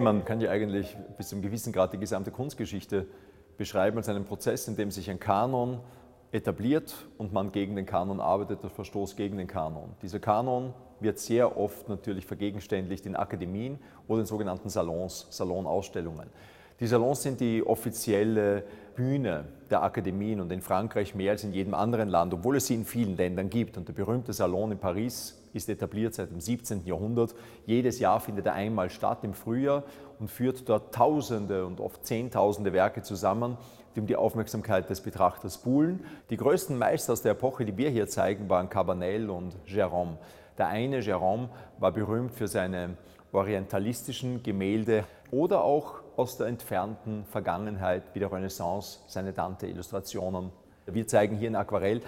Man kann ja eigentlich bis zu einem gewissen Grad die gesamte Kunstgeschichte beschreiben als einen Prozess, in dem sich ein Kanon etabliert und man gegen den Kanon arbeitet, der Verstoß gegen den Kanon. Dieser Kanon wird sehr oft natürlich vergegenständlicht in Akademien oder in sogenannten Salons, Salonausstellungen. Die Salons sind die offizielle Bühne der Akademien und in Frankreich mehr als in jedem anderen Land, obwohl es sie in vielen Ländern gibt. Und der berühmte Salon in Paris ist etabliert seit dem 17. Jahrhundert. Jedes Jahr findet er einmal statt im Frühjahr und führt dort Tausende und oft Zehntausende Werke zusammen, die um die Aufmerksamkeit des Betrachters buhlen. Die größten Meister aus der Epoche, die wir hier zeigen, waren Cabanel und Gérôme. Der eine, Gérôme, war berühmt für seine orientalistischen Gemälde oder auch aus der entfernten Vergangenheit wie der Renaissance seine Dante-Illustrationen. Wir zeigen hier in Aquarell,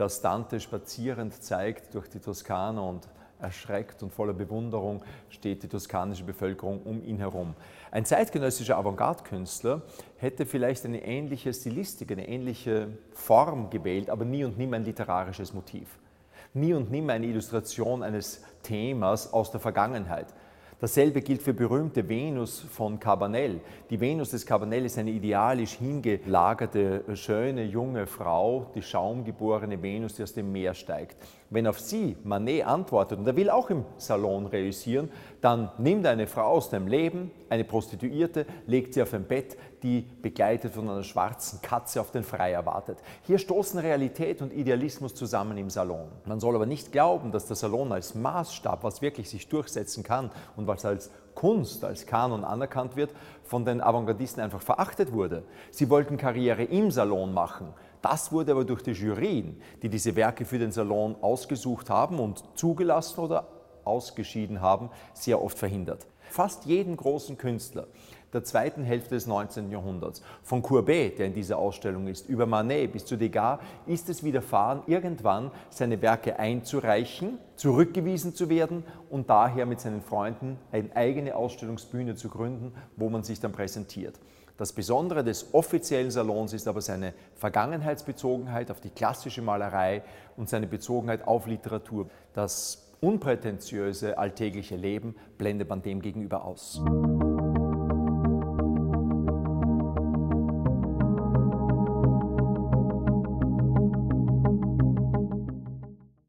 dass Dante spazierend zeigt durch die Toskana und erschreckt und voller Bewunderung steht die toskanische Bevölkerung um ihn herum. Ein zeitgenössischer Avantgarde-Künstler hätte vielleicht eine ähnliche Stilistik, eine ähnliche Form gewählt, aber nie und nimmer ein literarisches Motiv. Nie und nimmer eine Illustration eines Themas aus der Vergangenheit. Dasselbe gilt für berühmte Venus von Cabanel. Die Venus des Cabanel ist eine idealisch hingelagerte, schöne, junge Frau, die schaumgeborene Venus, die aus dem Meer steigt. Wenn auf sie Manet antwortet, und er will auch im Salon reüssieren, dann nimmt er eine Frau aus dem Leben, eine Prostituierte, legt sie auf ein Bett, die begleitet von einer schwarzen Katze auf den Freier wartet. Hier stoßen Realität und Idealismus zusammen im Salon. Man soll aber nicht glauben, dass der Salon als Maßstab, was wirklich sich durchsetzen kann und was als Kunst, als Kanon anerkannt wird, von den Avantgardisten einfach verachtet wurde. Sie wollten Karriere im Salon machen. Das wurde aber durch die Jurien, die diese Werke für den Salon ausgesucht haben und zugelassen oder ausgeschieden haben, sehr oft verhindert. Fast jeden großen Künstler der zweiten Hälfte des 19. Jahrhunderts, von Courbet, der in dieser Ausstellung ist, über Manet bis zu Degas, ist es widerfahren, irgendwann seine Werke einzureichen, zurückgewiesen zu werden und daher mit seinen Freunden eine eigene Ausstellungsbühne zu gründen, wo man sich dann präsentiert. Das Besondere des offiziellen Salons ist aber seine Vergangenheitsbezogenheit auf die klassische Malerei und seine Bezogenheit auf Literatur. Das unprätentiöse alltägliche Leben blendet man dem gegenüber aus.